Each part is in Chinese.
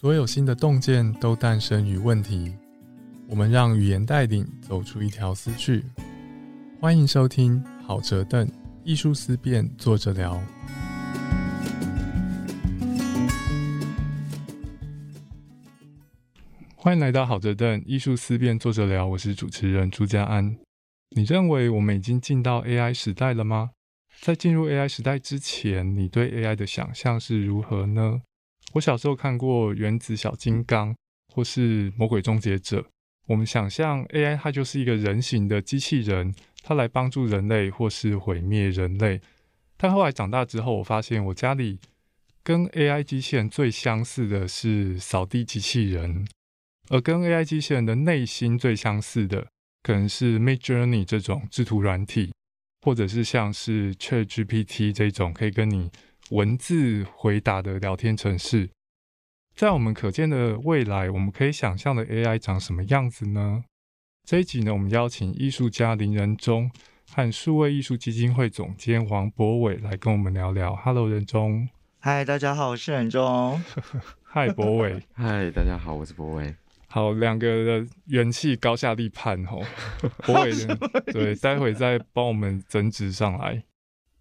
所有新的洞见都诞生于问题。我们让语言带领走出一条思绪。欢迎收听好哲邓艺术思辨，作者聊。欢迎来到好哲邓艺术思辨，作者聊。我是主持人朱家安。你认为我们已经进到 AI 时代了吗？在进入 AI 时代之前，你对 AI 的想象是如何呢？我小时候看过《原子小金刚》或是《魔鬼终结者》，我们想象 AI 它就是一个人形的机器人，它来帮助人类或是毁灭人类。但后来长大之后，我发现我家里跟 AI 机器人最相似的是扫地机器人，而跟 AI 机器人的内心最相似的，可能是 Midjourney 这种制图软体，或者是像是 ChatGPT 这种可以跟你。文字回答的聊天程式，在我们可见的未来，我们可以想象的 AI 长什么样子呢？这一集呢，我们邀请艺术家林仁忠和数位艺术基金会总监王博伟来跟我们聊聊。Hello，仁忠。嗨，大家好，我是仁忠。嗨，博伟。嗨，大家好，我是博伟。好，两个的元气高下立判吼。博伟的对，待会再帮我们增值上来。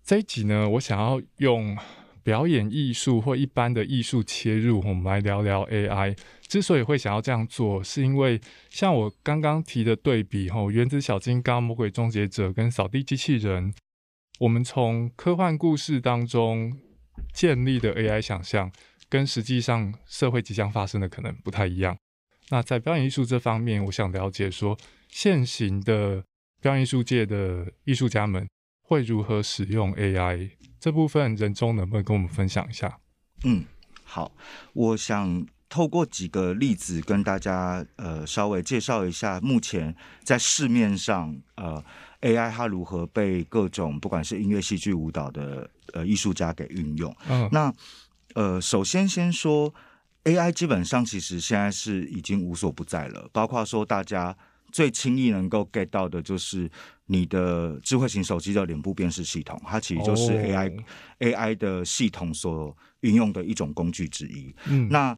这一集呢，我想要用表演艺术或一般的艺术切入，我们来聊聊 AI。之所以会想要这样做，是因为像我刚刚提的对比，吼，原子小金刚、魔鬼终结者跟扫地机器人，我们从科幻故事当中建立的 AI 想象，跟实际上社会即将发生的可能不太一样。那在表演艺术这方面，我想了解说，现行的表演艺术界的艺术家们。会如何使用 AI 这部分，人中能不能跟我们分享一下？嗯，好，我想透过几个例子跟大家呃稍微介绍一下，目前在市面上呃 AI 它如何被各种不管是音乐、戏剧、舞蹈的呃艺术家给运用。嗯，那呃首先先说 AI 基本上其实现在是已经无所不在了，包括说大家。最轻易能够 get 到的就是你的智慧型手机的脸部辨识系统，它其实就是 AI AI 的系统所运用的一种工具之一。嗯，那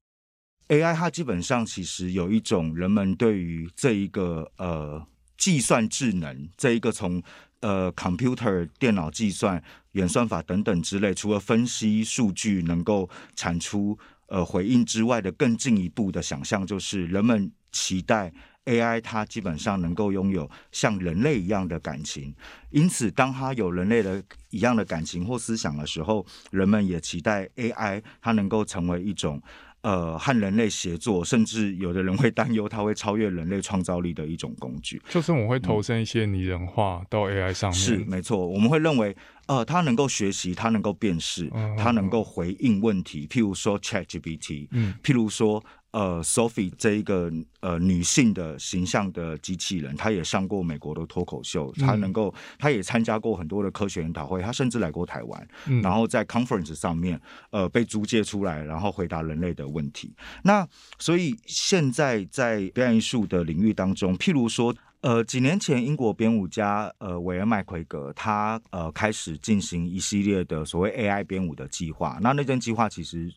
AI 它基本上其实有一种人们对于这一个呃计算智能这一个从呃 computer 电脑计算演算法等等之类，除了分析数据能够产出呃回应之外的更进一步的想象，就是人们期待。AI 它基本上能够拥有像人类一样的感情，因此当它有人类的一样的感情或思想的时候，人们也期待 AI 它能够成为一种呃和人类协作，甚至有的人会担忧它会超越人类创造力的一种工具。就是我们会投身一些拟人化到 AI 上面，是没错，我们会认为呃它能够学习，它能够辨识，它能够回应问题，譬如说 ChatGPT，嗯，譬如说。呃，Sophie 这一个呃女性的形象的机器人，她也上过美国的脱口秀，她能够，她也参加过很多的科学研讨会，她甚至来过台湾，然后在 conference 上面，呃，被租借出来，然后回答人类的问题。那所以现在在表演艺术的领域当中，譬如说，呃，几年前英国编舞家呃韦恩麦奎格，他呃开始进行一系列的所谓 AI 编舞的计划。那那件计划其实。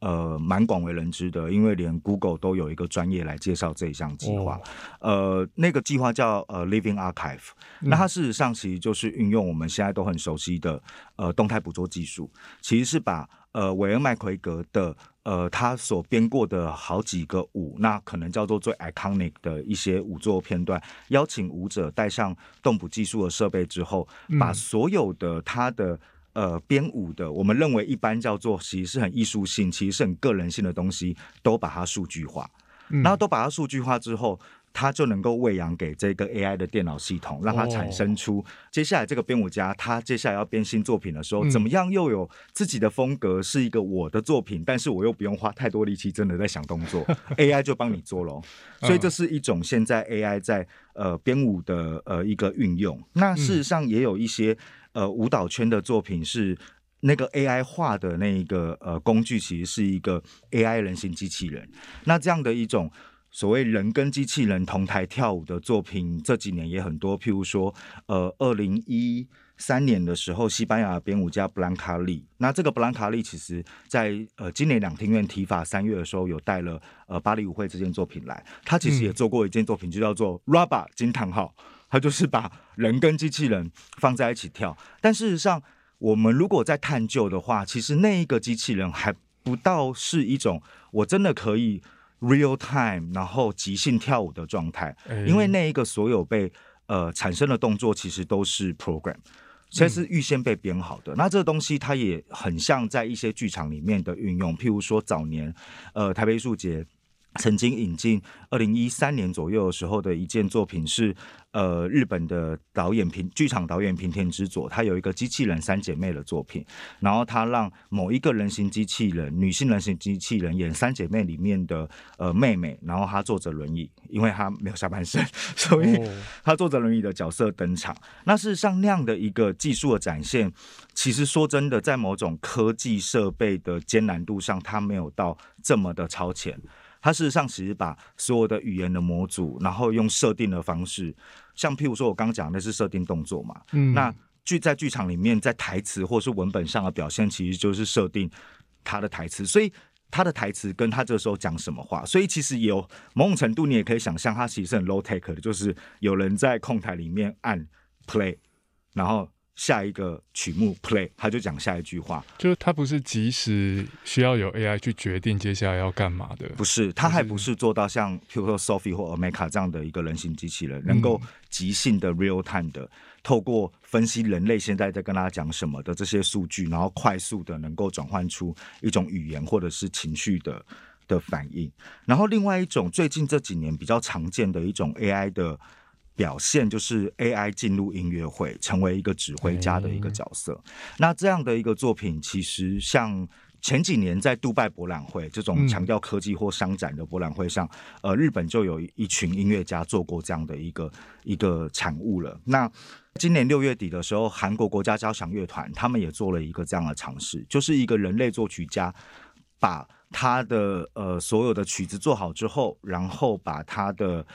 呃，蛮广为人知的，因为连 Google 都有一个专业来介绍这一项计划。呃，那个计划叫呃 Living Archive，那它事实上其实就是运用我们现在都很熟悉的呃动态捕捉技术，其实是把呃韦恩麦奎格的呃他所编过的好几个舞，那可能叫做最 iconic 的一些舞作片段，邀请舞者带上动捕技术的设备之后，把所有的他的。呃，编舞的，我们认为一般叫做，其实是很艺术性，其实是很个人性的东西，都把它数据化，然后都把它数据化之后，它就能够喂养给这个 AI 的电脑系统，让它产生出接下来这个编舞家他接下来要编新作品的时候，怎么样又有自己的风格，是一个我的作品，但是我又不用花太多力气，真的在想动作，AI 就帮你做喽。所以这是一种现在 AI 在呃编舞的呃一个运用。那事实上也有一些。呃，舞蹈圈的作品是那个 AI 画的那一个呃工具，其实是一个 AI 人形机器人。那这样的一种所谓人跟机器人同台跳舞的作品，这几年也很多。譬如说，呃，二零一三年的时候，西班牙编舞家布兰卡利，那这个布兰卡利其实在呃今年两厅院提法三月的时候，有带了呃巴黎舞会这件作品来。他其实也做过一件作品，就叫做 Rubber 惊叹号，他就是把人跟机器人放在一起跳。但事实上，我们如果在探究的话，其实那一个机器人还不到是一种我真的可以 real time 然后即兴跳舞的状态，因为那一个所有被呃产生的动作其实都是 program。其实是预先被编好的，那这个东西它也很像在一些剧场里面的运用，譬如说早年，呃，台北艺术节。曾经引进二零一三年左右的时候的一件作品是，呃，日本的导演平剧场导演平田之佐，他有一个机器人三姐妹的作品，然后他让某一个人形机器人，女性人形机器人演三姐妹里面的呃妹妹，然后她坐着轮椅，因为她没有下半身，所以她坐着轮椅的角色登场。那事实上那样的一个技术的展现，其实说真的，在某种科技设备的艰难度上，它没有到这么的超前。它事实上其实把所有的语言的模组，然后用设定的方式，像譬如说我刚讲的是设定动作嘛，嗯，那剧在剧场里面，在台词或是文本上的表现，其实就是设定他的台词，所以他的台词跟他这时候讲什么话，所以其实有某种程度，你也可以想象，他其实很 low take 的，就是有人在控台里面按 play，然后。下一个曲目 play，他就讲下一句话，就是他不是即时需要有 AI 去决定接下来要干嘛的，不是，他还不是做到像譬如说 Sophie 或 Omeka 这样的一个人形机器人，能够即兴的 real time 的，透过分析人类现在在跟大家讲什么的这些数据，然后快速的能够转换出一种语言或者是情绪的的反应。然后另外一种最近这几年比较常见的一种 AI 的。表现就是 AI 进入音乐会，成为一个指挥家的一个角色。那这样的一个作品，其实像前几年在杜拜博览会这种强调科技或商展的博览会上，呃，日本就有一群音乐家做过这样的一个一个产物了。那今年六月底的时候，韩国国家交响乐团他们也做了一个这样的尝试，就是一个人类作曲家把他的呃所有的曲子做好之后，然后把他的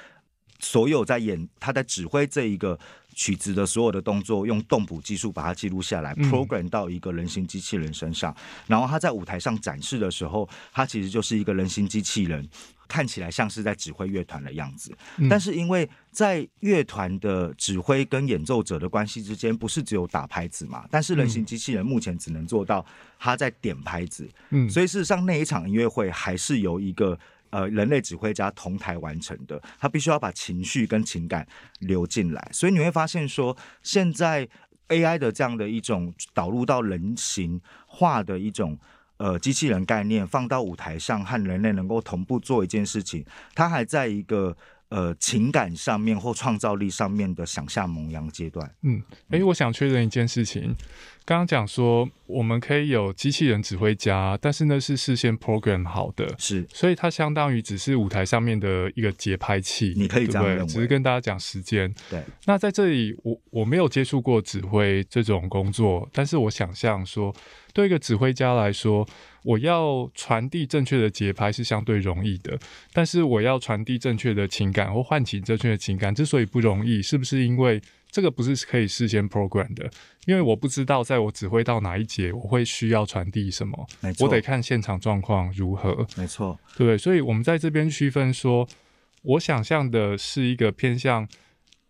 所有在演，他在指挥这一个曲子的所有的动作，用动捕技术把它记录下来，program 到一个人形机器人身上。然后他在舞台上展示的时候，他其实就是一个人形机器人，看起来像是在指挥乐团的样子。但是因为在乐团的指挥跟演奏者的关系之间，不是只有打拍子嘛？但是人形机器人目前只能做到他在点拍子。嗯，所以事实上那一场音乐会还是由一个。呃，人类指挥家同台完成的，他必须要把情绪跟情感流进来，所以你会发现说，现在 AI 的这样的一种导入到人形化的一种呃机器人概念，放到舞台上和人类能够同步做一件事情，它还在一个。呃，情感上面或创造力上面的想象萌芽阶段。嗯，哎，我想确认一件事情，刚刚讲说我们可以有机器人指挥家，但是那是事先 program 好的，是，所以它相当于只是舞台上面的一个节拍器，你可以这样认为，只是跟大家讲时间。对，那在这里，我我没有接触过指挥这种工作，但是我想象说，对一个指挥家来说。我要传递正确的节拍是相对容易的，但是我要传递正确的情感或唤起正确的情感，之所以不容易，是不是因为这个不是可以事先 program 的？因为我不知道在我指挥到哪一节，我会需要传递什么，我得看现场状况如何。没错，对，所以我们在这边区分说，我想象的是一个偏向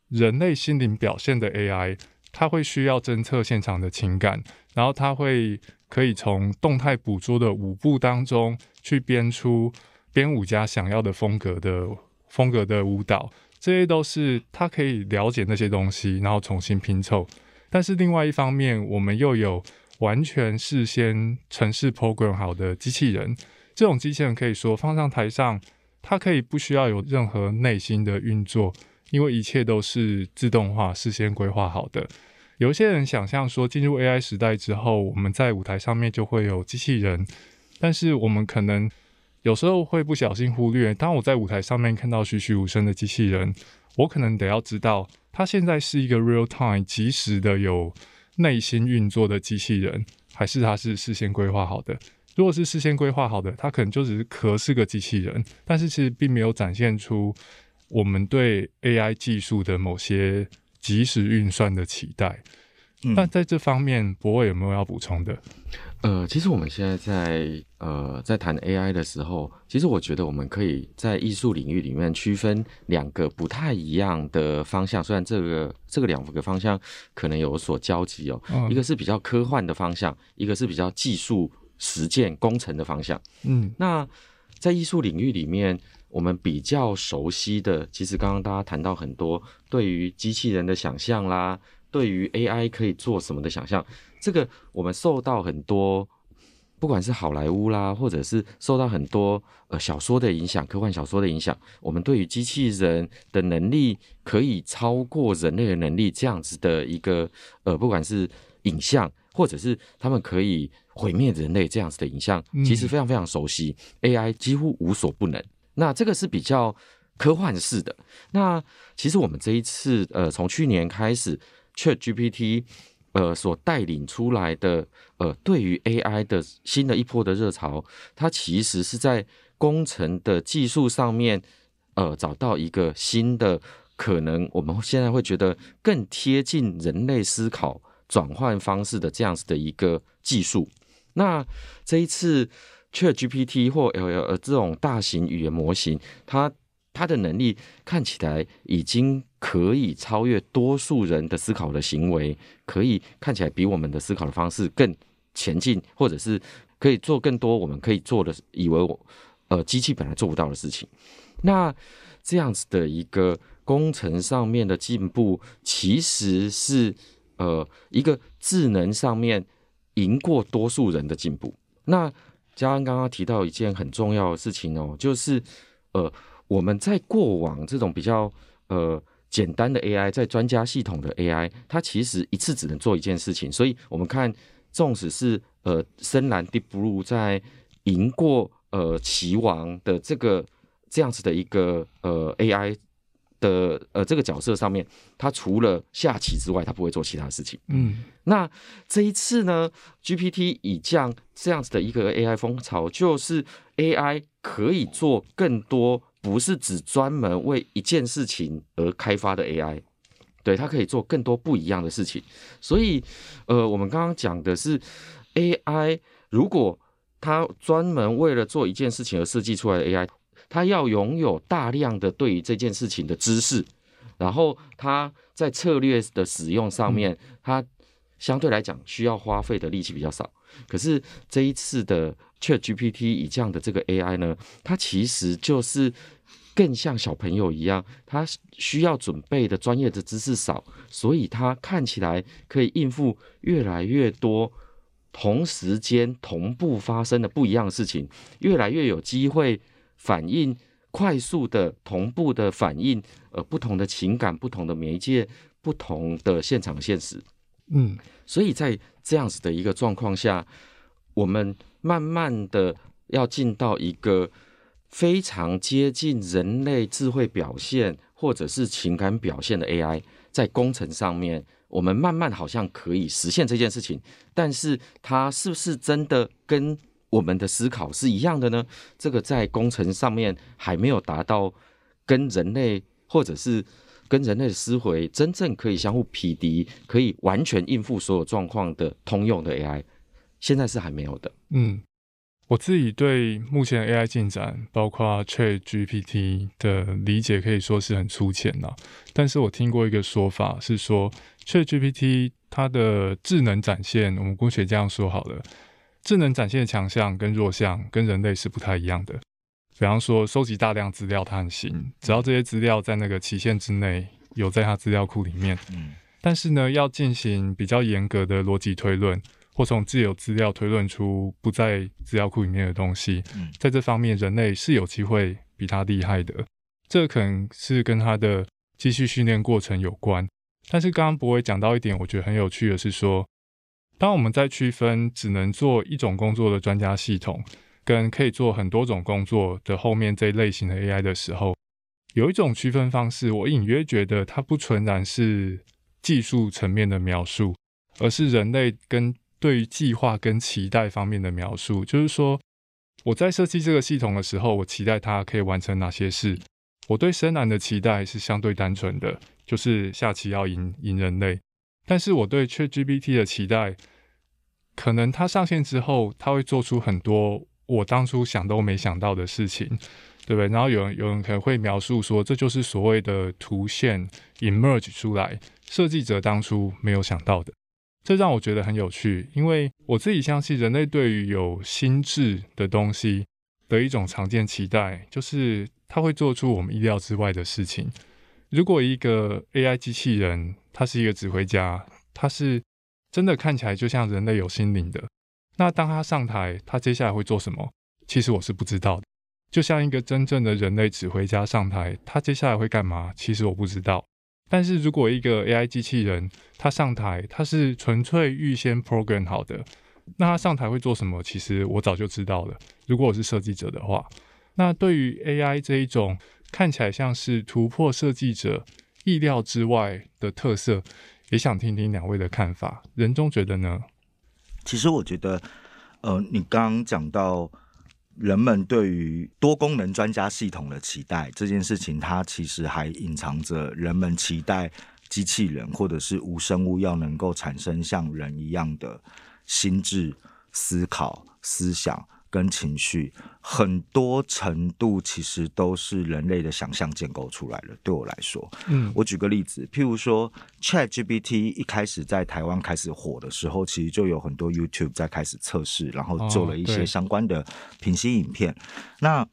人类心灵表现的 AI，它会需要侦测现场的情感，然后它会。可以从动态捕捉的舞步当中去编出编舞家想要的风格的风格的舞蹈，这些都是他可以了解那些东西，然后重新拼凑。但是另外一方面，我们又有完全事先程式 program 好的机器人，这种机器人可以说放上台上，它可以不需要有任何内心的运作，因为一切都是自动化、事先规划好的。有些人想象说，进入 AI 时代之后，我们在舞台上面就会有机器人，但是我们可能有时候会不小心忽略，当我在舞台上面看到栩栩如生的机器人，我可能得要知道，它现在是一个 real time 即时的有内心运作的机器人，还是它是事先规划好的？如果是事先规划好的，它可能就只是壳是个机器人，但是其实并没有展现出我们对 AI 技术的某些。即时运算的期待，那在这方面，博伟有没有要补充的？呃，其实我们现在在呃在谈 AI 的时候，其实我觉得我们可以在艺术领域里面区分两个不太一样的方向。虽然这个这个两个方向可能有所交集哦，一个是比较科幻的方向，一个是比较技术实践工程的方向。嗯，那在艺术领域里面，我们比较熟悉的，其实刚刚大家谈到很多对于机器人的想象啦。对于 AI 可以做什么的想象，这个我们受到很多，不管是好莱坞啦，或者是受到很多呃小说的影响，科幻小说的影响，我们对于机器人的能力可以超过人类的能力这样子的一个呃，不管是影像，或者是他们可以毁灭人类这样子的影像，其实非常非常熟悉，AI 几乎无所不能。那这个是比较科幻式的。那其实我们这一次呃，从去年开始。Chat GPT，呃，所带领出来的，呃，对于 AI 的新的一波的热潮，它其实是在工程的技术上面，呃，找到一个新的可能。我们现在会觉得更贴近人类思考转换方式的这样子的一个技术。那这一次 Chat GPT 或 LL 这种大型语言模型，它它的能力看起来已经。可以超越多数人的思考的行为，可以看起来比我们的思考的方式更前进，或者是可以做更多我们可以做的，以为我呃机器本来做不到的事情。那这样子的一个工程上面的进步，其实是呃一个智能上面赢过多数人的进步。那嘉恩刚刚提到一件很重要的事情哦，就是呃我们在过往这种比较呃。简单的 AI 在专家系统的 AI，它其实一次只能做一件事情。所以，我们看，纵使是呃深蓝 Deep Blue 在赢过呃棋王的这个这样子的一个呃 AI 的呃这个角色上面，他除了下棋之外，他不会做其他事情。嗯，那这一次呢，GPT 已降这样子的一个 AI 风潮，就是 AI 可以做更多。不是只专门为一件事情而开发的 AI，对它可以做更多不一样的事情。所以，呃，我们刚刚讲的是 AI，如果它专门为了做一件事情而设计出来的 AI，它要拥有大量的对于这件事情的知识，然后他在策略的使用上面，他相对来讲需要花费的力气比较少。可是这一次的 ChatGPT 以这样的这个 AI 呢，它其实就是更像小朋友一样，他需要准备的专业的知识少，所以他看起来可以应付越来越多同时间同步发生的不一样的事情，越来越有机会反应快速的同步的反应，呃，不同的情感、不同的媒介、不同的现场现实，嗯，所以在这样子的一个状况下，我们慢慢的要进到一个。非常接近人类智慧表现或者是情感表现的 AI，在工程上面，我们慢慢好像可以实现这件事情，但是它是不是真的跟我们的思考是一样的呢？这个在工程上面还没有达到跟人类或者是跟人类的思维真正可以相互匹敌，可以完全应付所有状况的通用的 AI，现在是还没有的。嗯。我自己对目前 AI 进展，包括 Chat GPT 的理解，可以说是很粗浅了。但是我听过一个说法，是说 Chat GPT 它的智能展现，我们姑且这样说好了，智能展现的强项跟弱项跟人类是不太一样的。比方说，收集大量资料它很行，只要这些资料在那个期限之内有在它资料库里面。嗯。但是呢，要进行比较严格的逻辑推论。或从自有资料推论出不在资料库里面的东西，在这方面人类是有机会比它厉害的。这可能是跟它的继续训练过程有关。但是刚刚博伟讲到一点，我觉得很有趣的是说，当我们在区分只能做一种工作的专家系统，跟可以做很多种工作的后面这一类型的 AI 的时候，有一种区分方式，我隐约觉得它不纯然是技术层面的描述，而是人类跟对于计划跟期待方面的描述，就是说我在设计这个系统的时候，我期待它可以完成哪些事。我对深蓝的期待是相对单纯的，就是下棋要赢赢人类。但是我对 ChatGPT 的期待，可能它上线之后，它会做出很多我当初想都没想到的事情，对不对？然后有人有人可能会描述说，这就是所谓的图线 emerge 出来，设计者当初没有想到的。这让我觉得很有趣，因为我自己相信人类对于有心智的东西的一种常见期待，就是它会做出我们意料之外的事情。如果一个 AI 机器人，他是一个指挥家，他是真的看起来就像人类有心灵的，那当他上台，他接下来会做什么？其实我是不知道的。就像一个真正的人类指挥家上台，他接下来会干嘛？其实我不知道。但是如果一个 AI 机器人它上台，它是纯粹预先 program 好的，那它上台会做什么？其实我早就知道了。如果我是设计者的话，那对于 AI 这一种看起来像是突破设计者意料之外的特色，也想听听两位的看法。人中觉得呢？其实我觉得，呃，你刚刚讲到。人们对于多功能专家系统的期待这件事情，它其实还隐藏着人们期待机器人或者是无生物要能够产生像人一样的心智、思考、思想。跟情绪很多程度其实都是人类的想象建构出来的。对我来说，嗯，我举个例子，譬如说 Chat GPT 一开始在台湾开始火的时候，其实就有很多 YouTube 在开始测试，然后做了一些相关的平息影片。那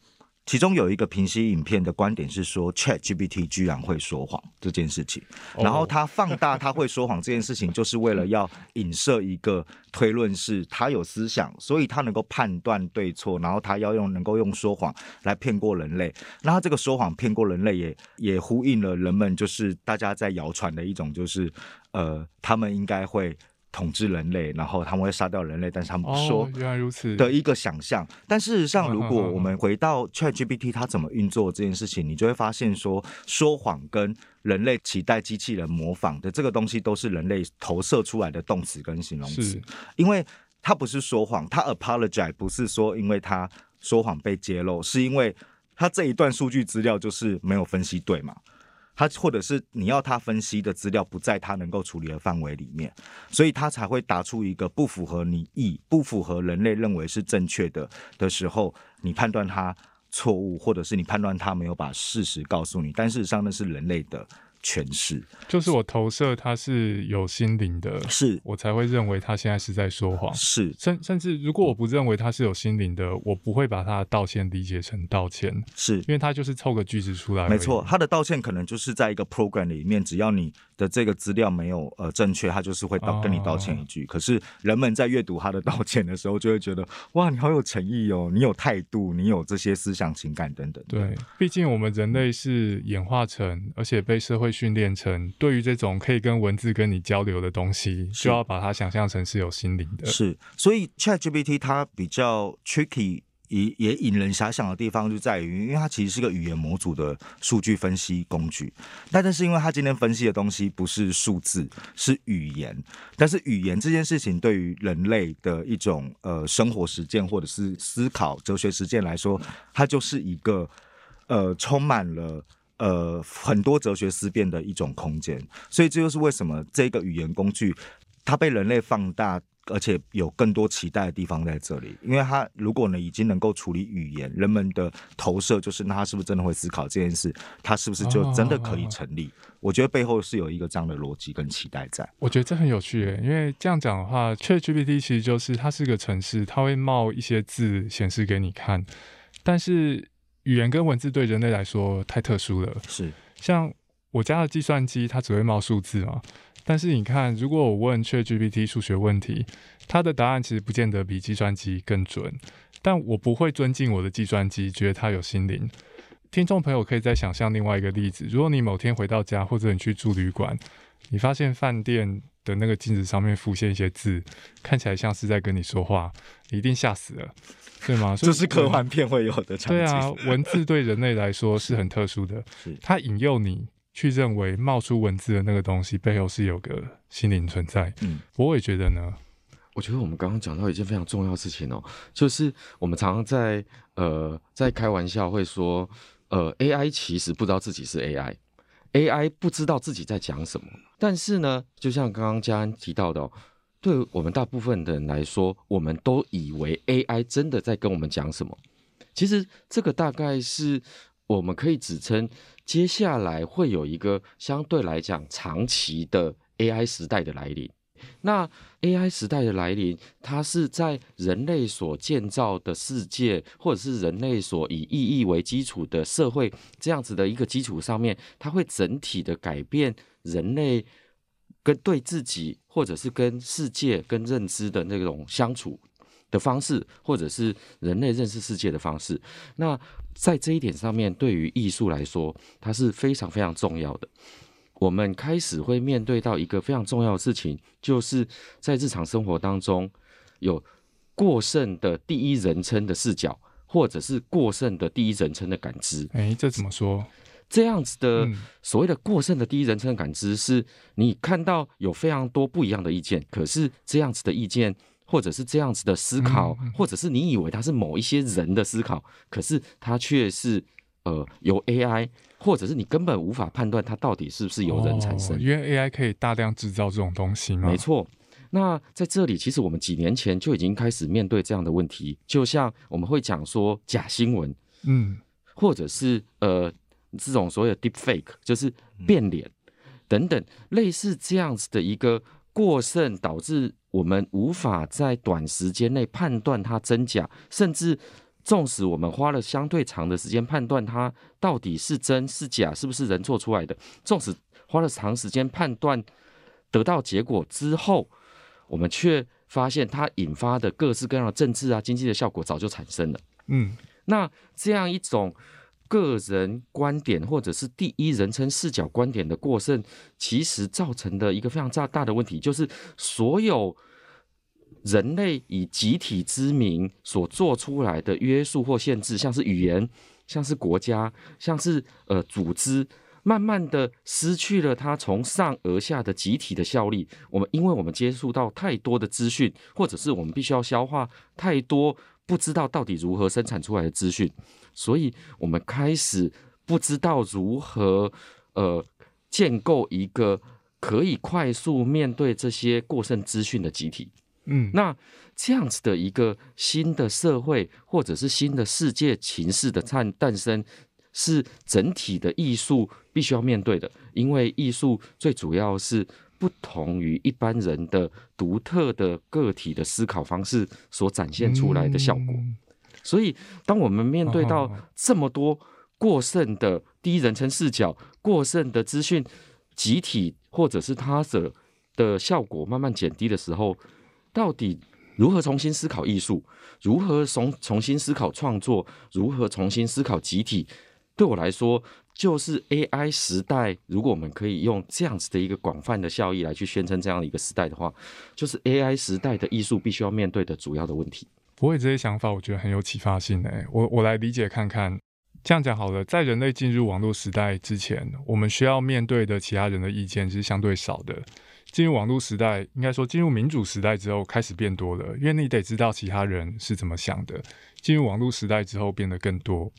其中有一个平息影片的观点是说，Chat GPT 居然会说谎这件事情，然后他放大他会说谎这件事情，就是为了要影射一个推论，是他有思想，所以他能够判断对错，然后他要用能够用说谎来骗过人类。那他这个说谎骗过人类，也也呼应了人们就是大家在谣传的一种，就是呃，他们应该会。统治人类，然后他们会杀掉人类，但是他们不说。原来如此的一个想象。但事实上，如果我们回到 ChatGPT 它怎么运作这件事情，你就会发现说，说谎跟人类期待机器人模仿的这个东西，都是人类投射出来的动词跟形容词。因为它不是说谎，它 apologize 不是说因为它说谎被揭露，是因为它这一段数据资料就是没有分析对嘛。他或者是你要他分析的资料不在他能够处理的范围里面，所以他才会答出一个不符合你意、不符合人类认为是正确的的时候，你判断他错误，或者是你判断他没有把事实告诉你，但事实上那是人类的。诠释就是我投射他是有心灵的，是我才会认为他现在是在说谎。是甚甚至如果我不认为他是有心灵的，我不会把他的道歉理解成道歉，是因为他就是凑个句子出来。没错，他的道歉可能就是在一个 program 里面，只要你的这个资料没有呃正确，他就是会道跟你道歉一句。可是人们在阅读他的道歉的时候，就会觉得哇，你好有诚意哦，你有态度，你有这些思想情感等等。对，毕竟我们人类是演化成，而且被社会。训练成对于这种可以跟文字跟你交流的东西，就要把它想象成是有心灵的。是，所以 ChatGPT 它比较 tricky 也也引人遐想的地方就在于，因为它其实是个语言模组的数据分析工具，但但是因为它今天分析的东西不是数字，是语言，但是语言这件事情对于人类的一种呃生活实践或者是思考哲学实践来说，它就是一个呃充满了。呃，很多哲学思辨的一种空间，所以这就是为什么这个语言工具它被人类放大，而且有更多期待的地方在这里。因为它如果呢已经能够处理语言，人们的投射就是那它是不是真的会思考这件事？它是不是就真的可以成立？我觉得背后是有一个这样的逻辑跟期待在。我觉得这很有趣，因为这样讲的话，ChatGPT 其实就是它是个城市，它会冒一些字显示给你看，但是。语言跟文字对人类来说太特殊了。是，像我家的计算机，它只会冒数字嘛。但是你看，如果我问 ChatGPT 数学问题，它的答案其实不见得比计算机更准。但我不会尊敬我的计算机，觉得它有心灵。听众朋友可以再想象另外一个例子：如果你某天回到家，或者你去住旅馆，你发现饭店的那个镜子上面浮现一些字，看起来像是在跟你说话，你一定吓死了。对吗？这是科幻片会有的场景。对啊，文字对人类来说是很特殊的，它引诱你去认为冒出文字的那个东西背后是有个心灵存在。嗯，我也觉得呢。我觉得我们刚刚讲到一件非常重要的事情哦，就是我们常常在呃在开玩笑会说，呃，AI 其实不知道自己是 AI。AI 不知道自己在讲什么。但是呢，就像刚刚嘉安提到的，对我们大部分的人来说，我们都以为 AI 真的在跟我们讲什么。其实这个大概是我们可以指称，接下来会有一个相对来讲长期的 AI 时代的来临。那 AI 时代的来临，它是在人类所建造的世界，或者是人类所以意义为基础的社会这样子的一个基础上面，它会整体的改变人类跟对自己，或者是跟世界、跟认知的那种相处的方式，或者是人类认识世界的方式。那在这一点上面，对于艺术来说，它是非常非常重要的。我们开始会面对到一个非常重要的事情，就是在日常生活当中有过剩的第一人称的视角，或者是过剩的第一人称的感知。哎，这怎么说？这样子的所谓的过剩的第一人称感知，是你看到有非常多不一样的意见，可是这样子的意见，或者是这样子的思考，或者是你以为它是某一些人的思考，可是它却是呃由 AI。或者是你根本无法判断它到底是不是由人产生，因为 AI 可以大量制造这种东西吗？没错。那在这里，其实我们几年前就已经开始面对这样的问题，就像我们会讲说假新闻，嗯，或者是呃这种所谓的 deep fake，就是变脸等等，类似这样子的一个过剩，导致我们无法在短时间内判断它真假，甚至。纵使我们花了相对长的时间判断它到底是真是假，是不是人做出来的，纵使花了长时间判断得到结果之后，我们却发现它引发的各式各样的政治啊、经济的效果早就产生了。嗯，那这样一种个人观点或者是第一人称视角观点的过剩，其实造成的一个非常大大的问题，就是所有。人类以集体之名所做出来的约束或限制，像是语言，像是国家，像是呃组织，慢慢的失去了它从上而下的集体的效力。我们因为我们接触到太多的资讯，或者是我们必须要消化太多不知道到底如何生产出来的资讯，所以我们开始不知道如何呃建构一个可以快速面对这些过剩资讯的集体。嗯，那这样子的一个新的社会，或者是新的世界情势的诞诞生，是整体的艺术必须要面对的。因为艺术最主要是不同于一般人的独特的个体的思考方式所展现出来的效果。所以，当我们面对到这么多过剩的第一人称视角、过剩的资讯集体，或者是他者的效果慢慢减低的时候，到底如何重新思考艺术？如何重重新思考创作？如何重新思考集体？对我来说，就是 AI 时代。如果我们可以用这样子的一个广泛的效益来去宣称这样的一个时代的话，就是 AI 时代的艺术必须要面对的主要的问题。不会，这些想法我觉得很有启发性诶。我我来理解看看。这样讲好了，在人类进入网络时代之前，我们需要面对的其他人的意见是相对少的。进入网络时代，应该说进入民主时代之后开始变多了，因为你得知道其他人是怎么想的。进入网络时代之后变得更多。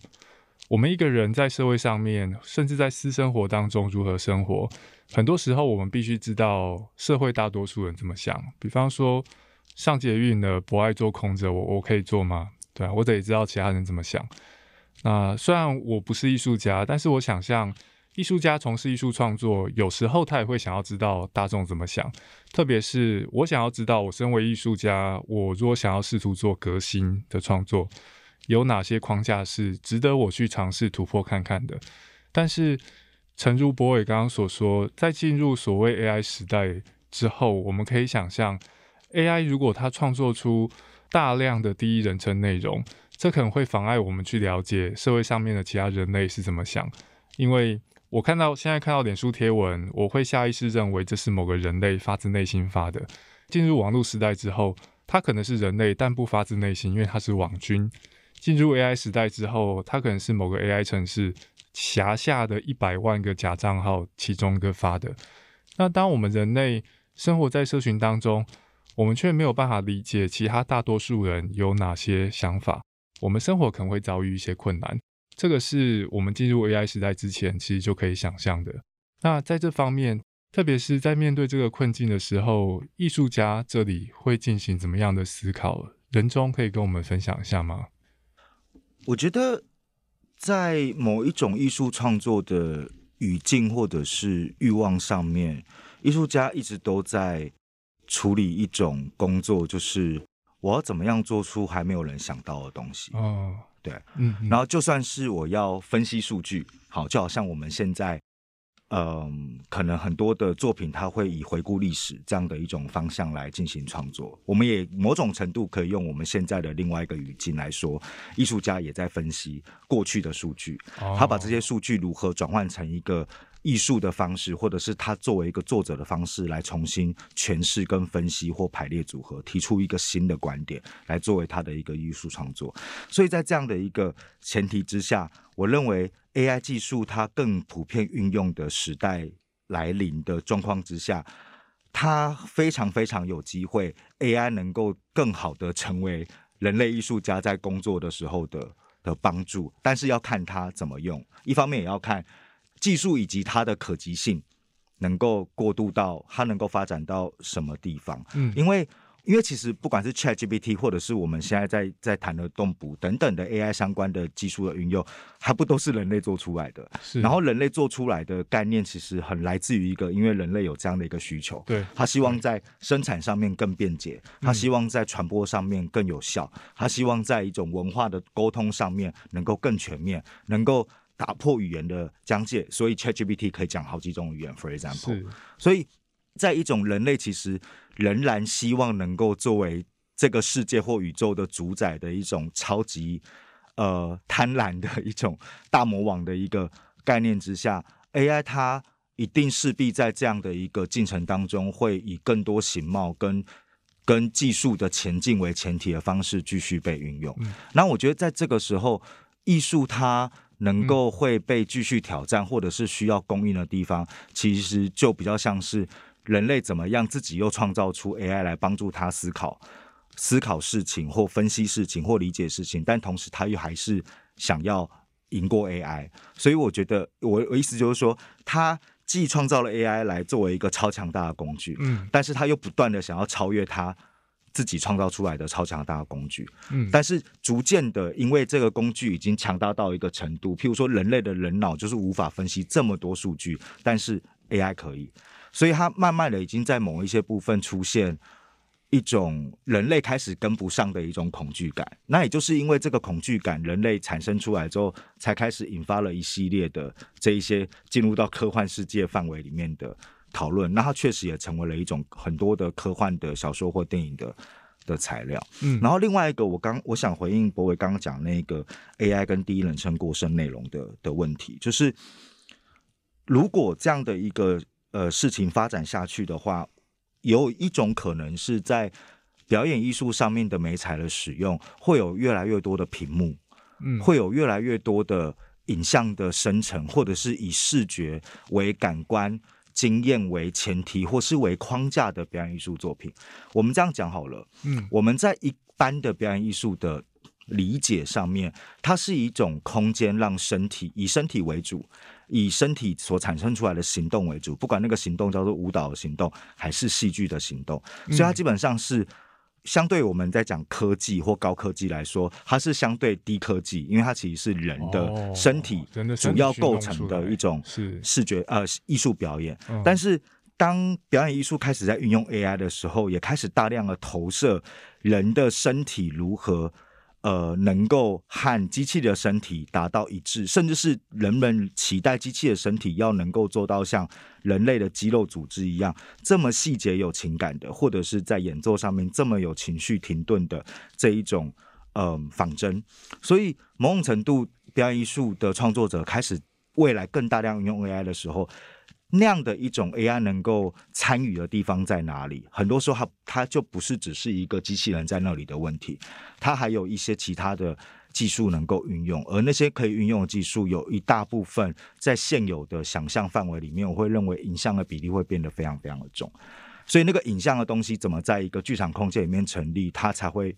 我们一个人在社会上面，甚至在私生活当中如何生活，很多时候我们必须知道社会大多数人怎么想。比方说上捷运的不爱坐空着，我我可以坐吗？对啊，我得知道其他人怎么想。那虽然我不是艺术家，但是我想象。艺术家从事艺术创作，有时候他也会想要知道大众怎么想。特别是我想要知道，我身为艺术家，我如果想要试图做革新的创作，有哪些框架是值得我去尝试突破看看的。但是，诚如博伟刚刚所说，在进入所谓 AI 时代之后，我们可以想象，AI 如果它创作出大量的第一人称内容，这可能会妨碍我们去了解社会上面的其他人类是怎么想，因为。我看到现在看到脸书贴文，我会下意识认为这是某个人类发自内心发的。进入网络时代之后，他可能是人类，但不发自内心，因为他是网军。进入 AI 时代之后，他可能是某个 AI 城市辖下的一百万个假账号其中一个发的。那当我们人类生活在社群当中，我们却没有办法理解其他大多数人有哪些想法，我们生活可能会遭遇一些困难。这个是我们进入 AI 时代之前，其实就可以想象的。那在这方面，特别是在面对这个困境的时候，艺术家这里会进行怎么样的思考？人中可以跟我们分享一下吗？我觉得，在某一种艺术创作的语境或者是欲望上面，艺术家一直都在处理一种工作，就是我要怎么样做出还没有人想到的东西。哦，对，嗯，然后就算是我要分析数据，好，就好像我们现在。嗯，可能很多的作品，它会以回顾历史这样的一种方向来进行创作。我们也某种程度可以用我们现在的另外一个语境来说，艺术家也在分析过去的数据，他把这些数据如何转换成一个艺术的方式，或者是他作为一个作者的方式来重新诠释跟分析或排列组合，提出一个新的观点来作为他的一个艺术创作。所以在这样的一个前提之下，我认为。AI 技术它更普遍运用的时代来临的状况之下，它非常非常有机会，AI 能够更好的成为人类艺术家在工作的时候的的帮助。但是要看它怎么用，一方面也要看技术以及它的可及性能够过渡到它能够发展到什么地方。嗯，因为。因为其实不管是 ChatGPT，或者是我们现在在在谈的动捕等等的 AI 相关的技术的运用，还不都是人类做出来的？是。然后人类做出来的概念，其实很来自于一个，因为人类有这样的一个需求，对，他希望在生产上面更便捷，他希望在传播上面更有效，他希望在一种文化的沟通上面能够更全面，能够打破语言的疆界。所以 ChatGPT 可以讲好几种语言，for example。所以。在一种人类其实仍然希望能够作为这个世界或宇宙的主宰的一种超级呃贪婪的一种大魔王的一个概念之下，AI 它一定势必在这样的一个进程当中，会以更多形貌跟跟技术的前进为前提的方式继续被运用。那我觉得在这个时候，艺术它能够会被继续挑战，或者是需要供应的地方，其实就比较像是。人类怎么样自己又创造出 AI 来帮助他思考、思考事情或分析事情或理解事情，但同时他又还是想要赢过 AI。所以我觉得，我我意思就是说，他既创造了 AI 来作为一个超强大的工具，嗯，但是他又不断的想要超越他自己创造出来的超强大的工具，嗯，但是逐渐的，因为这个工具已经强大到一个程度，譬如说人类的人脑就是无法分析这么多数据，但是 AI 可以。所以它慢慢的已经在某一些部分出现一种人类开始跟不上的一种恐惧感，那也就是因为这个恐惧感，人类产生出来之后，才开始引发了一系列的这一些进入到科幻世界范围里面的讨论。那它确实也成为了一种很多的科幻的小说或电影的的材料。嗯，然后另外一个，我刚我想回应博伟刚刚讲那个 AI 跟第一人称过剩内容的的问题，就是如果这样的一个。呃，事情发展下去的话，有一种可能是在表演艺术上面的美彩的使用，会有越来越多的屏幕，嗯，会有越来越多的影像的生成，或者是以视觉为感官经验为前提，或是为框架的表演艺术作品。我们这样讲好了，嗯，我们在一般的表演艺术的理解上面，它是一种空间，让身体以身体为主。以身体所产生出来的行动为主，不管那个行动叫做舞蹈的行动还是戏剧的行动，所以它基本上是相对我们在讲科技或高科技来说，它是相对低科技，因为它其实是人的身体主要构成的一种视觉呃艺术表演。但是当表演艺术开始在运用 AI 的时候，也开始大量的投射人的身体如何。呃，能够和机器的身体达到一致，甚至是人们期待机器的身体要能够做到像人类的肌肉组织一样这么细节、有情感的，或者是在演奏上面这么有情绪停顿的这一种呃仿真。所以，某种程度，表演艺术的创作者开始未来更大量用 AI 的时候。那样的一种 AI 能够参与的地方在哪里？很多时候，它它就不是只是一个机器人在那里的问题，它还有一些其他的技术能够运用。而那些可以运用的技术，有一大部分在现有的想象范围里面，我会认为影像的比例会变得非常非常的重。所以，那个影像的东西怎么在一个剧场空间里面成立，它才会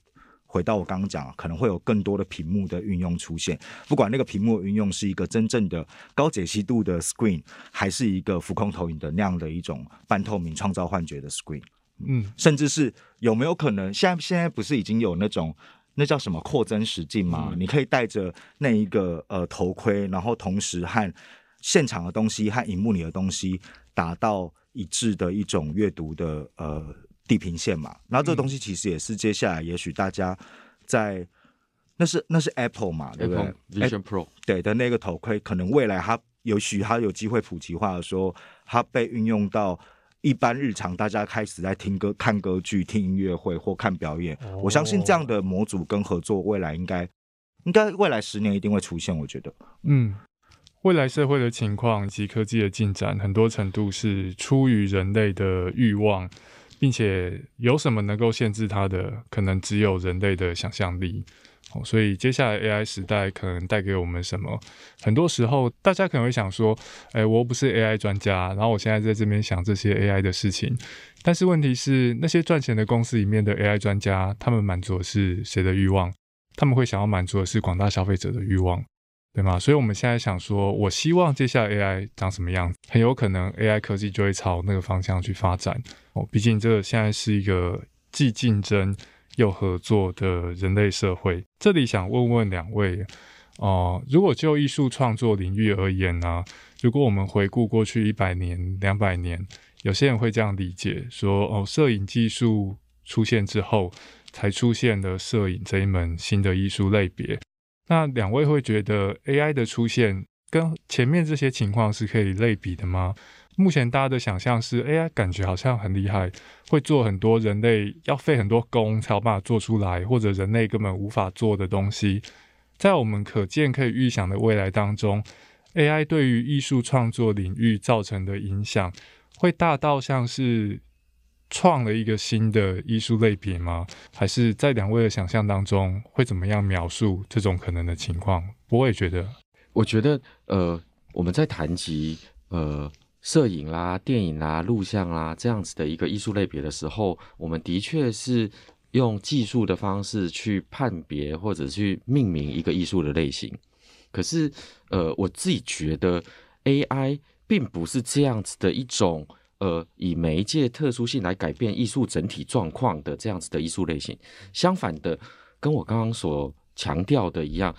回到我刚刚讲，可能会有更多的屏幕的运用出现。不管那个屏幕运用是一个真正的高解析度的 screen，还是一个浮空投影的那样的一种半透明创造幻觉的 screen，嗯，甚至是有没有可能，现在现在不是已经有那种那叫什么扩增实境吗？你可以戴着那一个呃头盔，然后同时和现场的东西和荧幕里的东西达到一致的一种阅读的呃。地平线嘛，然后这个东西其实也是接下来也许大家在那是那是 Apple 嘛，对不对？Vision Pro 对的那个头盔，可能未来它也许它有机会普及化的时候，它被运用到一般日常，大家开始在听歌、看歌剧、听音乐会或看表演。我相信这样的模组跟合作，未来应该应该未来十年一定会出现。我觉得，嗯，未来社会的情况及科技的进展，很多程度是出于人类的欲望。并且有什么能够限制它的？可能只有人类的想象力。哦，所以接下来 AI 时代可能带给我们什么？很多时候大家可能会想说：“哎，我不是 AI 专家，然后我现在在这边想这些 AI 的事情。”但是问题是，那些赚钱的公司里面的 AI 专家，他们满足的是谁的欲望？他们会想要满足的是广大消费者的欲望。对吗？所以我们现在想说，我希望接下来 AI 长什么样子，很有可能 AI 科技就会朝那个方向去发展哦。毕竟这现在是一个既竞争又合作的人类社会。这里想问问两位哦，如果就艺术创作领域而言呢？如果我们回顾过去一百年、两百年，有些人会这样理解说：哦，摄影技术出现之后，才出现了摄影这一门新的艺术类别。那两位会觉得 AI 的出现跟前面这些情况是可以类比的吗？目前大家的想象是 AI 感觉好像很厉害，会做很多人类要费很多工才有办法做出来，或者人类根本无法做的东西。在我们可见可以预想的未来当中，AI 对于艺术创作领域造成的影响，会大到像是。创了一个新的艺术类别吗？还是在两位的想象当中会怎么样描述这种可能的情况？我也觉得，我觉得，呃，我们在谈及呃摄影啦、电影啦、录像啦这样子的一个艺术类别的时候，我们的确是用技术的方式去判别或者去命名一个艺术的类型。可是，呃，我自己觉得 AI 并不是这样子的一种。呃，以媒介特殊性来改变艺术整体状况的这样子的艺术类型，相反的，跟我刚刚所强调的一样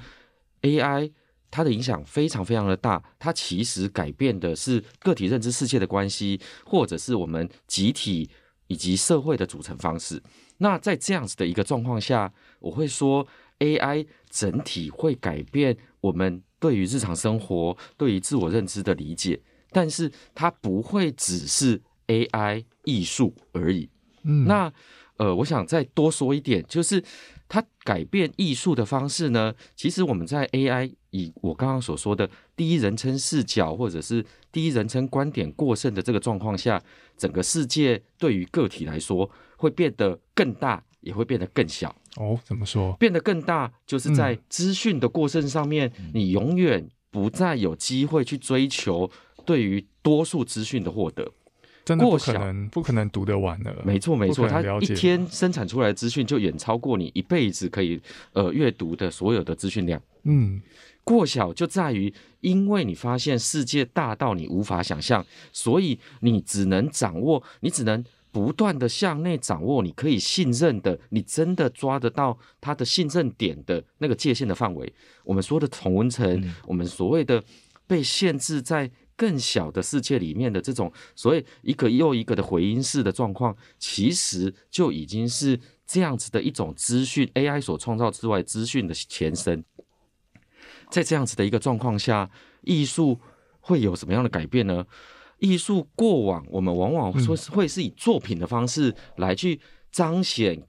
，AI 它的影响非常非常的大，它其实改变的是个体认知世界的关系，或者是我们集体以及社会的组成方式。那在这样子的一个状况下，我会说 AI 整体会改变我们对于日常生活、对于自我认知的理解。但是它不会只是 AI 艺术而已。嗯，那呃，我想再多说一点，就是它改变艺术的方式呢。其实我们在 AI 以我刚刚所说的第一人称视角或者是第一人称观点过剩的这个状况下，整个世界对于个体来说会变得更大，也会变得更小。哦，怎么说？变得更大，就是在资讯的过剩上面，你永远不再有机会去追求。对于多数资讯的获得，真的不可能，不可能读得完的。没错，没错，它一天生产出来的资讯就远超过你一辈子可以呃阅读的所有的资讯量。嗯，过小就在于，因为你发现世界大到你无法想象，所以你只能掌握，你只能不断的向内掌握你可以信任的，你真的抓得到他的信任点的那个界限的范围。我们说的同温层，我们所谓的被限制在。更小的世界里面的这种所谓一个又一个的回音式的状况，其实就已经是这样子的一种资讯 AI 所创造之外资讯的前身。在这样子的一个状况下，艺术会有什么样的改变呢？艺术过往我们往往说是会是以作品的方式来去彰显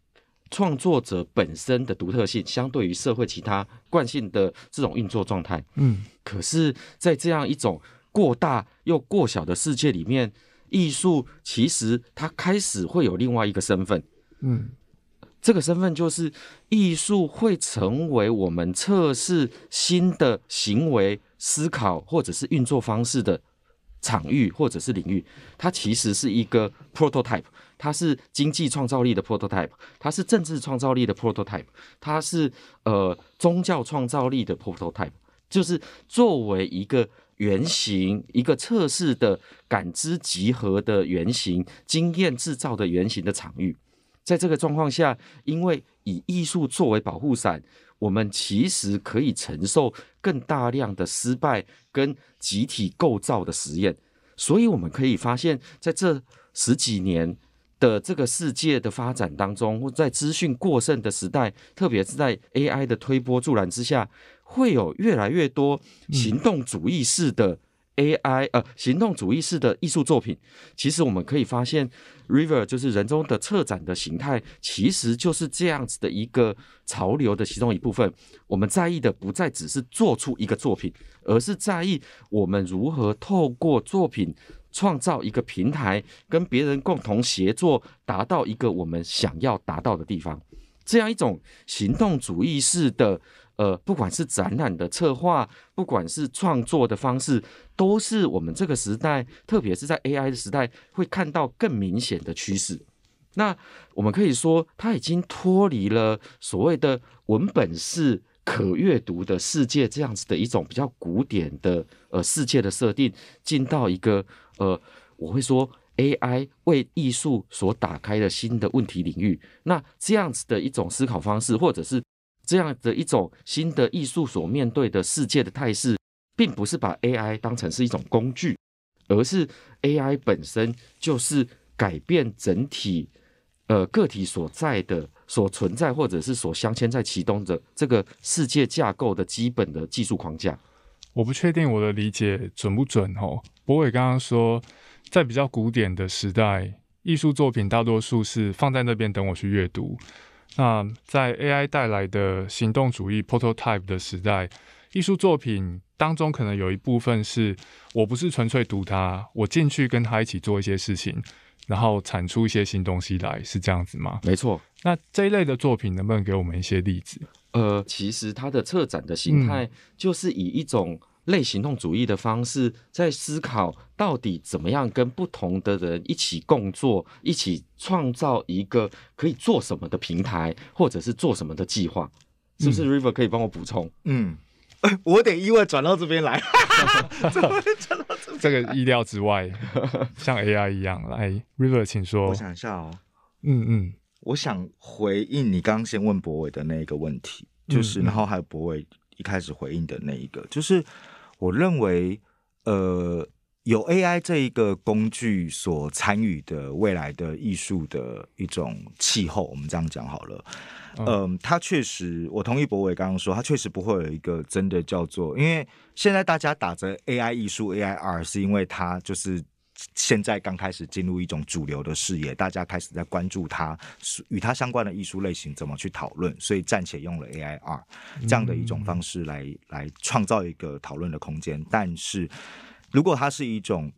创作者本身的独特性，相对于社会其他惯性的这种运作状态。嗯，可是，在这样一种过大又过小的世界里面，艺术其实它开始会有另外一个身份，嗯，这个身份就是艺术会成为我们测试新的行为、思考或者是运作方式的场域或者是领域。它其实是一个 prototype，它是经济创造力的 prototype，它是政治创造力的 prototype，它是呃宗教创造力的 prototype，就是作为一个原型、一个测试的感知集合的原型、经验制造的原型的场域。在这个状况下，因为以艺术作为保护伞，我们其实可以承受更大量的失败跟集体构造的实验。所以我们可以发现，在这十几年的这个世界的发展当中，或在资讯过剩的时代，特别是在 AI 的推波助澜之下，会有越来越多行动主义式的 AI 呃行动主义式的艺术作品。其实我们可以发现，River 就是人中的策展的形态，其实就是这样子的一个潮流的其中一部分。我们在意的不再只是做出一个作品。而是在意我们如何透过作品创造一个平台，跟别人共同协作，达到一个我们想要达到的地方。这样一种行动主义式的，呃，不管是展览的策划，不管是创作的方式，都是我们这个时代，特别是在 AI 的时代，会看到更明显的趋势。那我们可以说，它已经脱离了所谓的文本式。可阅读的世界，这样子的一种比较古典的呃世界的设定，进到一个呃，我会说 AI 为艺术所打开的新的问题领域。那这样子的一种思考方式，或者是这样的一种新的艺术所面对的世界的态势，并不是把 AI 当成是一种工具，而是 AI 本身就是改变整体呃个体所在的。所存在或者是所镶嵌在其中的这个世界架构的基本的技术框架，我不确定我的理解准不准哦。博伟刚刚说，在比较古典的时代，艺术作品大多数是放在那边等我去阅读。那在 AI 带来的行动主义 prototype 的时代，艺术作品当中可能有一部分是我不是纯粹读它，我进去跟它一起做一些事情。然后产出一些新东西来，是这样子吗？没错。那这一类的作品，能不能给我们一些例子？呃，其实它的策展的形态，就是以一种类行动主义的方式，在思考到底怎么样跟不同的人一起共作，一起创造一个可以做什么的平台，或者是做什么的计划。是不是 River 可以帮我补充？嗯。我得意外转到这边来，怎么转到这？这个意料之外，像 AI 一样。来，River，请说。我想一下哦。嗯嗯，我想回应你刚刚先问博伟的那一个问题，就是，然后还有博伟一开始回应的那一个，就是我认为，呃，有 AI 这一个工具所参与的未来的艺术的一种气候，我们这样讲好了。嗯，它确实，我同意博伟刚刚说，它确实不会有一个真的叫做，因为现在大家打着 AI 艺术 AI R，是因为它就是现在刚开始进入一种主流的视野，大家开始在关注它与它相关的艺术类型怎么去讨论，所以暂且用了 AI R 这样的一种方式来来创造一个讨论的空间。但是如果它是一种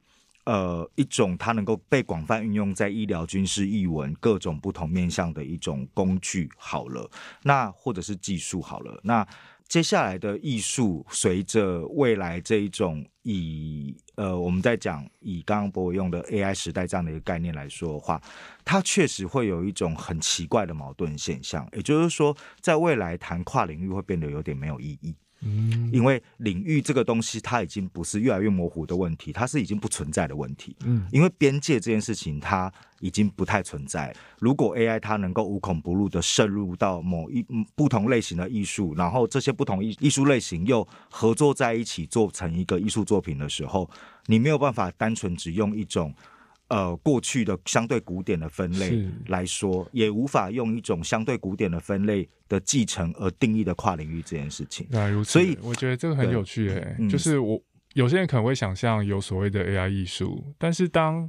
呃，一种它能够被广泛运用在医疗、军事、译文各种不同面向的一种工具，好了，那或者是技术好了，那接下来的艺术，随着未来这一种以呃，我们在讲以刚刚博伟用的 AI 时代这样的一个概念来说的话，它确实会有一种很奇怪的矛盾现象，也就是说，在未来谈跨领域会变得有点没有意义。嗯，因为领域这个东西，它已经不是越来越模糊的问题，它是已经不存在的问题。嗯，因为边界这件事情，它已经不太存在。如果 AI 它能够无孔不入的渗入到某一不同类型的艺术，然后这些不同艺艺术类型又合作在一起做成一个艺术作品的时候，你没有办法单纯只用一种。呃，过去的相对古典的分类来说，也无法用一种相对古典的分类的继承而定义的跨领域这件事情。那如此，所以我觉得这个很有趣诶。就是我有些人可能会想象有所谓的 AI 艺术，但是当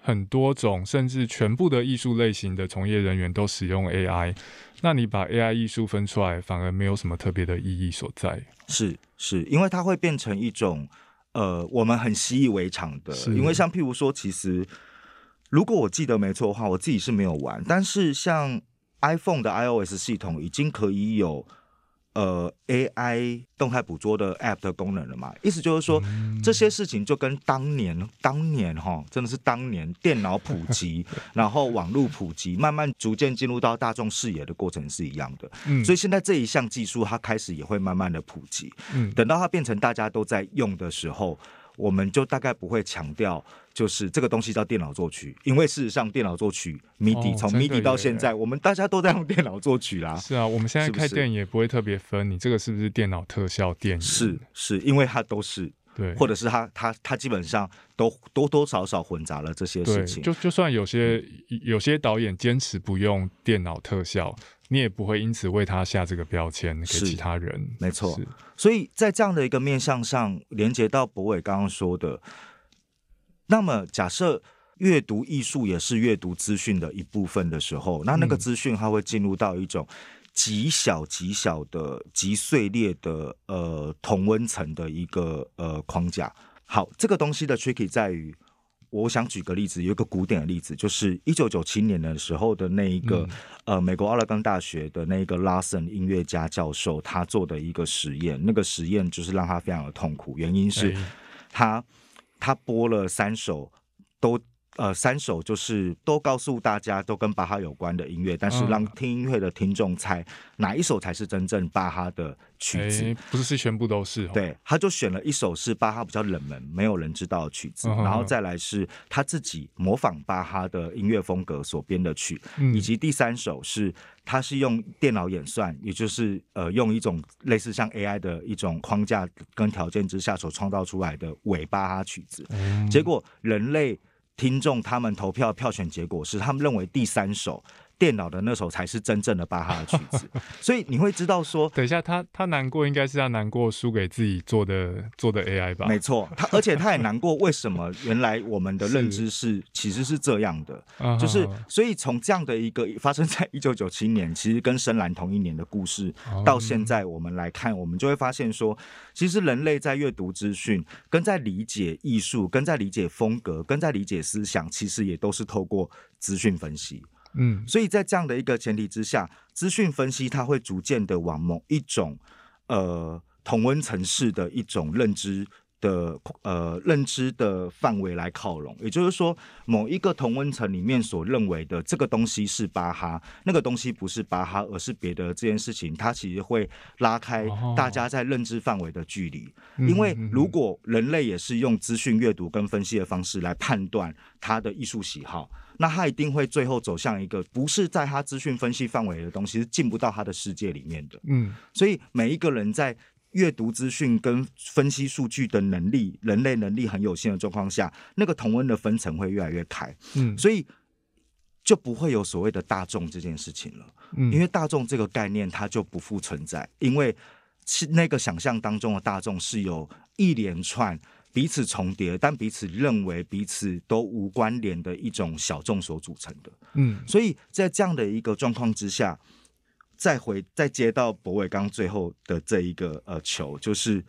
很多种甚至全部的艺术类型的从业人员都使用 AI，那你把 AI 艺术分出来，反而没有什么特别的意义所在。是是，因为它会变成一种。呃，我们很习以为常的，因为像譬如说，其实如果我记得没错的话，我自己是没有玩，但是像 iPhone 的 iOS 系统已经可以有呃，AI 动态捕捉的 App 的功能了嘛？意思就是说，这些事情就跟当年、当年哈，真的是当年电脑普及，然后网络普及，慢慢逐渐进入到大众视野的过程是一样的。嗯，所以现在这一项技术，它开始也会慢慢的普及。嗯，等到它变成大家都在用的时候。我们就大概不会强调，就是这个东西叫电脑作曲，因为事实上电脑作曲 MIDI 从 MIDI 到现在，我们大家都在用电脑作曲啦。是啊，我们现在开店也不会特别分你这个是不是电脑特效电影。是是，因为它都是对，或者是它它它基本上都多多少少混杂了这些事情。就就算有些有些导演坚持不用电脑特效。你也不会因此为他下这个标签给其他人，没错。所以在这样的一个面向上，连接到博伟刚刚说的，那么假设阅读艺术也是阅读资讯的一部分的时候，那那个资讯它会进入到一种极小极小的极碎裂的呃同温层的一个呃框架。好，这个东西的 tricky 在于。我想举个例子，有一个古典的例子，就是一九九七年的时候的那一个呃，美国奥勒冈大学的那个拉森音乐家教授，他做的一个实验。那个实验就是让他非常的痛苦，原因是他他播了三首都。呃，三首就是都告诉大家都跟巴哈有关的音乐，但是让听音乐的听众猜哪一首才是真正巴哈的曲子，不是是全部都是。对，他就选了一首是巴哈比较冷门、没有人知道的曲子，然后再来是他自己模仿巴哈的音乐风格所编的曲，以及第三首是他是用电脑演算，也就是呃用一种类似像 AI 的一种框架跟条件之下所创造出来的伪巴哈曲子，结果人类。听众他们投票票选结果是，他们认为第三首。电脑的那首才是真正的巴哈的曲子，所以你会知道说，等一下他他难过，应该是他难过输给自己做的做的 AI 吧？没错，他而且他也难过，为什么原来我们的认知 是。其实是这样的，就是所以从这样的一个发生在一九九七年，其实跟深蓝同一年的故事，到现在我们来看，我们就会发现说，其实人类在阅读资讯、跟在理解艺术、跟在理解风格、跟在理解思想，其实也都是透过资讯分析。嗯，所以在这样的一个前提之下，资讯分析它会逐渐的往某一种呃同温层式的一种认知的呃认知的范围来靠拢。也就是说，某一个同温层里面所认为的这个东西是巴哈，那个东西不是巴哈，而是别的这件事情，它其实会拉开大家在认知范围的距离。因为如果人类也是用资讯阅读跟分析的方式来判断他的艺术喜好。那他一定会最后走向一个不是在他资讯分析范围的东西，是进不到他的世界里面的。嗯，所以每一个人在阅读资讯跟分析数据的能力，人类能力很有限的状况下，那个同温的分层会越来越开。嗯，所以就不会有所谓的大众这件事情了。嗯，因为大众这个概念它就不复存在，因为是那个想象当中的大众是有一连串。彼此重叠，但彼此认为彼此都无关联的一种小众所组成的。嗯，所以在这样的一个状况之下，再回再接到博伟刚最后的这一个呃球，就是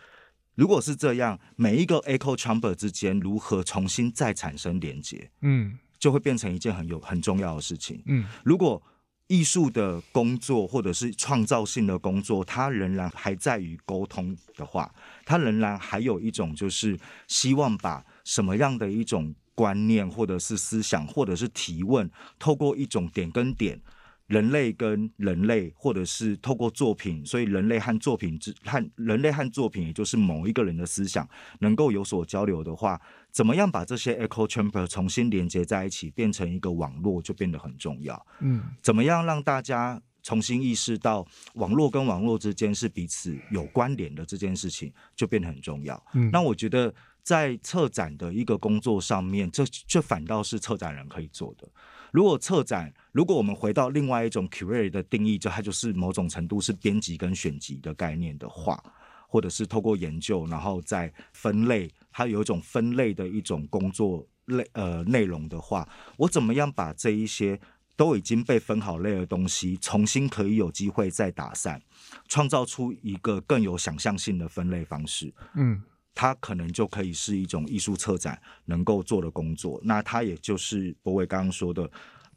如果是这样，每一个 echo chamber 之间如何重新再产生连接，嗯，就会变成一件很有很重要的事情。嗯，如果艺术的工作或者是创造性的工作，它仍然还在于沟通的话，它仍然还有一种就是希望把什么样的一种观念或者是思想或者是提问，透过一种点跟点。人类跟人类，或者是透过作品，所以人类和作品之和人类和作品，也就是某一个人的思想，能够有所交流的话，怎么样把这些 echo chamber 重新连接在一起，变成一个网络，就变得很重要。嗯，怎么样让大家重新意识到网络跟网络之间是彼此有关联的这件事情，就变得很重要。嗯，那我觉得在策展的一个工作上面，这这反倒是策展人可以做的。如果策展，如果我们回到另外一种 curate 的定义，就它就是某种程度是编辑跟选集的概念的话，或者是透过研究，然后再分类，它有一种分类的一种工作类呃内容的话，我怎么样把这一些都已经被分好类的东西，重新可以有机会再打散，创造出一个更有想象性的分类方式？嗯。它可能就可以是一种艺术策展能够做的工作，那它也就是博伟刚刚说的，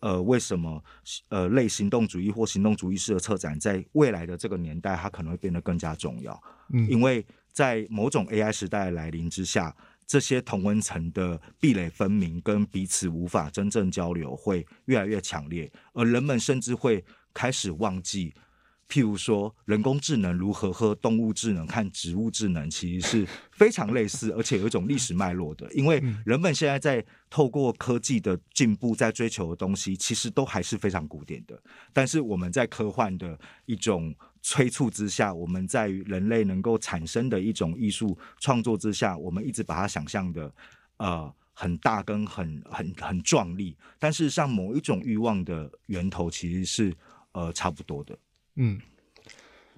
呃，为什么呃类行动主义或行动主义式的策展在未来的这个年代，它可能会变得更加重要？嗯，因为在某种 AI 时代来临之下，这些同温层的壁垒分明，跟彼此无法真正交流，会越来越强烈，而人们甚至会开始忘记。譬如说，人工智能如何和动物智能、看植物智能，其实是非常类似，而且有一种历史脉络的。因为人们现在在透过科技的进步，在追求的东西，其实都还是非常古典的。但是我们在科幻的一种催促之下，我们在于人类能够产生的一种艺术创作之下，我们一直把它想象的呃很大跟很很很壮丽。但是像某一种欲望的源头，其实是呃差不多的。嗯，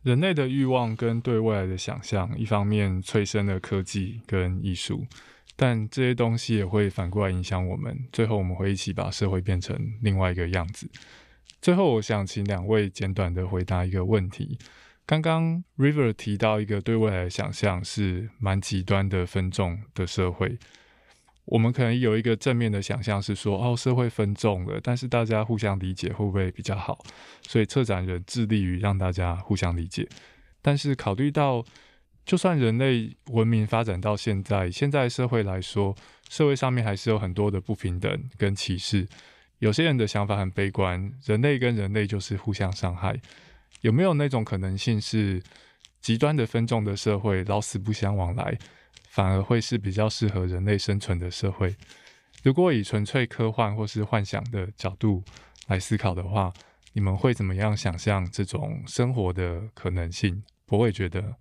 人类的欲望跟对未来的想象，一方面催生了科技跟艺术，但这些东西也会反过来影响我们。最后，我们会一起把社会变成另外一个样子。最后，我想请两位简短的回答一个问题：刚刚 River 提到一个对未来的想象是蛮极端的分众的社会。我们可能有一个正面的想象是说，哦，社会分众了，但是大家互相理解会不会比较好？所以策展人致力于让大家互相理解。但是考虑到，就算人类文明发展到现在，现在社会来说，社会上面还是有很多的不平等跟歧视。有些人的想法很悲观，人类跟人类就是互相伤害。有没有那种可能性是极端的分众的社会，老死不相往来？反而会是比较适合人类生存的社会。如果以纯粹科幻或是幻想的角度来思考的话，你们会怎么样想象这种生活的可能性？不会觉得？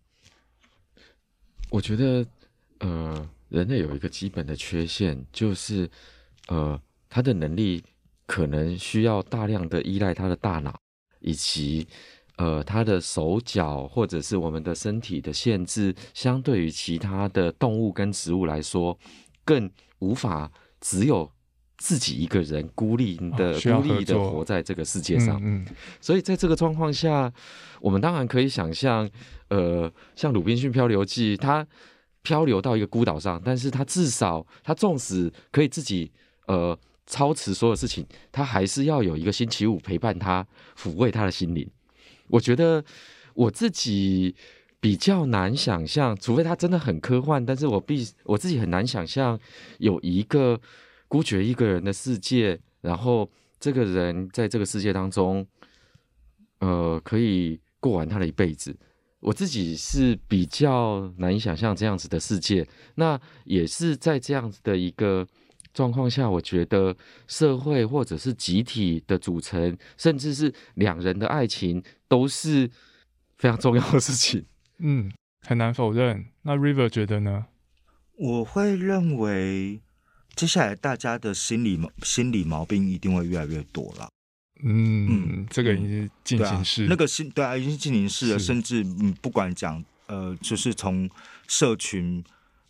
我觉得，呃，人类有一个基本的缺陷，就是呃，他的能力可能需要大量的依赖他的大脑以及。呃，他的手脚或者是我们的身体的限制，相对于其他的动物跟植物来说，更无法只有自己一个人孤立的、孤立的活在这个世界上。嗯，所以在这个状况下，我们当然可以想象，呃，像《鲁滨逊漂流记》，他漂流到一个孤岛上，但是他至少他纵使可以自己呃操持所有事情，他还是要有一个星期五陪伴他，抚慰他的心灵。我觉得我自己比较难想象，除非他真的很科幻，但是我必我自己很难想象有一个孤绝一个人的世界，然后这个人在这个世界当中，呃，可以过完他的一辈子。我自己是比较难以想象这样子的世界。那也是在这样子的一个。状况下，我觉得社会或者是集体的组成，甚至是两人的爱情，都是非常重要的事情。嗯，很难否认。那 River 觉得呢？我会认为，接下来大家的心理心理毛病一定会越来越多了。嗯，这个已经进行式，那个心对啊，已经进行式了。甚至嗯，不管讲呃，就是从社群。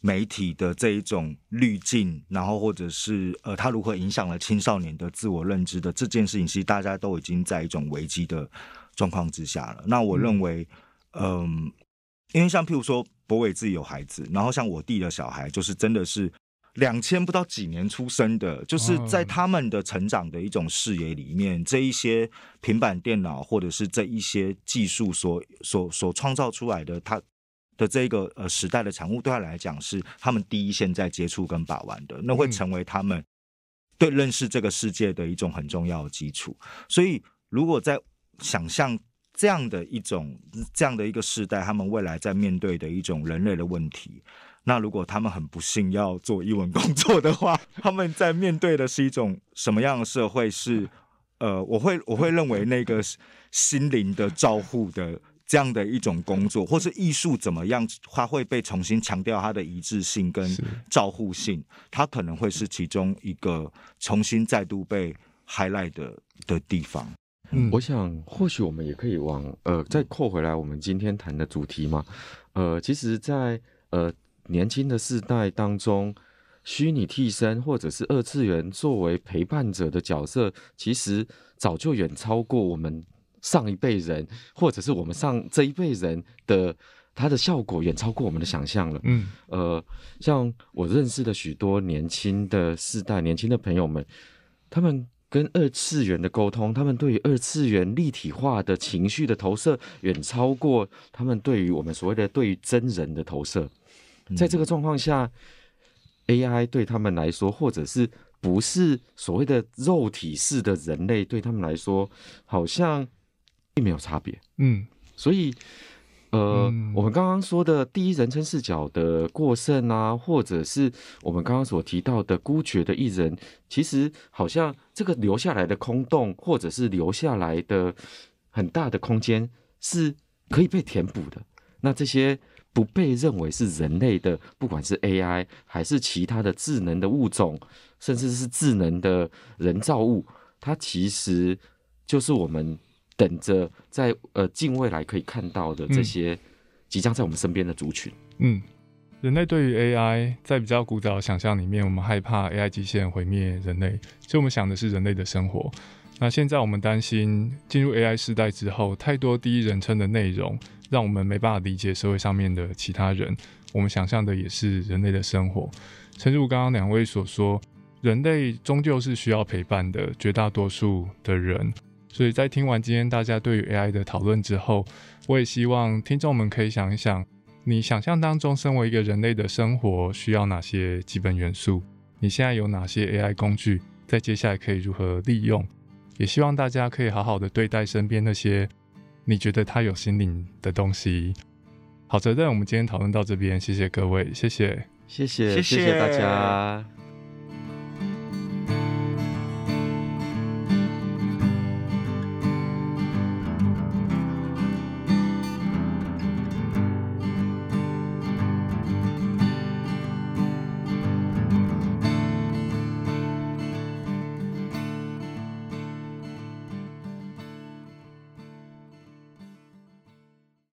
媒体的这一种滤镜，然后或者是呃，它如何影响了青少年的自我认知的这件事情，其实大家都已经在一种危机的状况之下了。那我认为，嗯，因为像譬如说，博伟自己有孩子，然后像我弟的小孩，就是真的是两千不到几年出生的，就是在他们的成长的一种视野里面，这一些平板电脑或者是这一些技术所所所创造出来的，他。的这个呃时代的产物，对他来讲是他们第一线在接触跟把玩的，那会成为他们对认识这个世界的一种很重要的基础。所以，如果在想象这样的一种这样的一个时代，他们未来在面对的一种人类的问题，那如果他们很不幸要做译文工作的话，他们在面对的是一种什么样的社会？是呃，我会我会认为那个心灵的照护的。这样的一种工作，或是艺术怎么样，它会被重新强调它的一致性跟照护性，它可能会是其中一个重新再度被 highlight 的的地方。嗯，我想或许我们也可以往呃再扣回来我们今天谈的主题嘛。呃，其实，在呃年轻的世代当中，虚拟替身或者是二次元作为陪伴者的角色，其实早就远超过我们。上一辈人，或者是我们上这一辈人的，它的效果远超过我们的想象了。嗯，呃，像我认识的许多年轻的世代、年轻的朋友们，他们跟二次元的沟通，他们对于二次元立体化的情绪的投射，远超过他们对于我们所谓的对于真人的投射。在这个状况下，AI 对他们来说，或者是不是所谓的肉体式的人类，对他们来说，好像并没有差别。嗯，所以。呃，我们刚刚说的第一人称视角的过剩啊，或者是我们刚刚所提到的孤绝的一人，其实好像这个留下来的空洞，或者是留下来的很大的空间是可以被填补的。那这些不被认为是人类的，不管是 AI 还是其他的智能的物种，甚至是智能的人造物，它其实就是我们。等着在呃近未来可以看到的这些即将在我们身边的族群。嗯，人类对于 AI 在比较古早的想象里面，我们害怕 AI 机器人毁灭人类，所以我们想的是人类的生活。那现在我们担心进入 AI 时代之后，太多第一人称的内容，让我们没办法理解社会上面的其他人。我们想象的也是人类的生活。诚如刚刚两位所说，人类终究是需要陪伴的，绝大多数的人。所以在听完今天大家对于 AI 的讨论之后，我也希望听众们可以想一想，你想象当中身为一个人类的生活需要哪些基本元素？你现在有哪些 AI 工具？在接下来可以如何利用？也希望大家可以好好的对待身边那些你觉得他有心灵的东西。好，责任我们今天讨论到这边，谢谢各位，谢谢，谢谢，谢谢大家。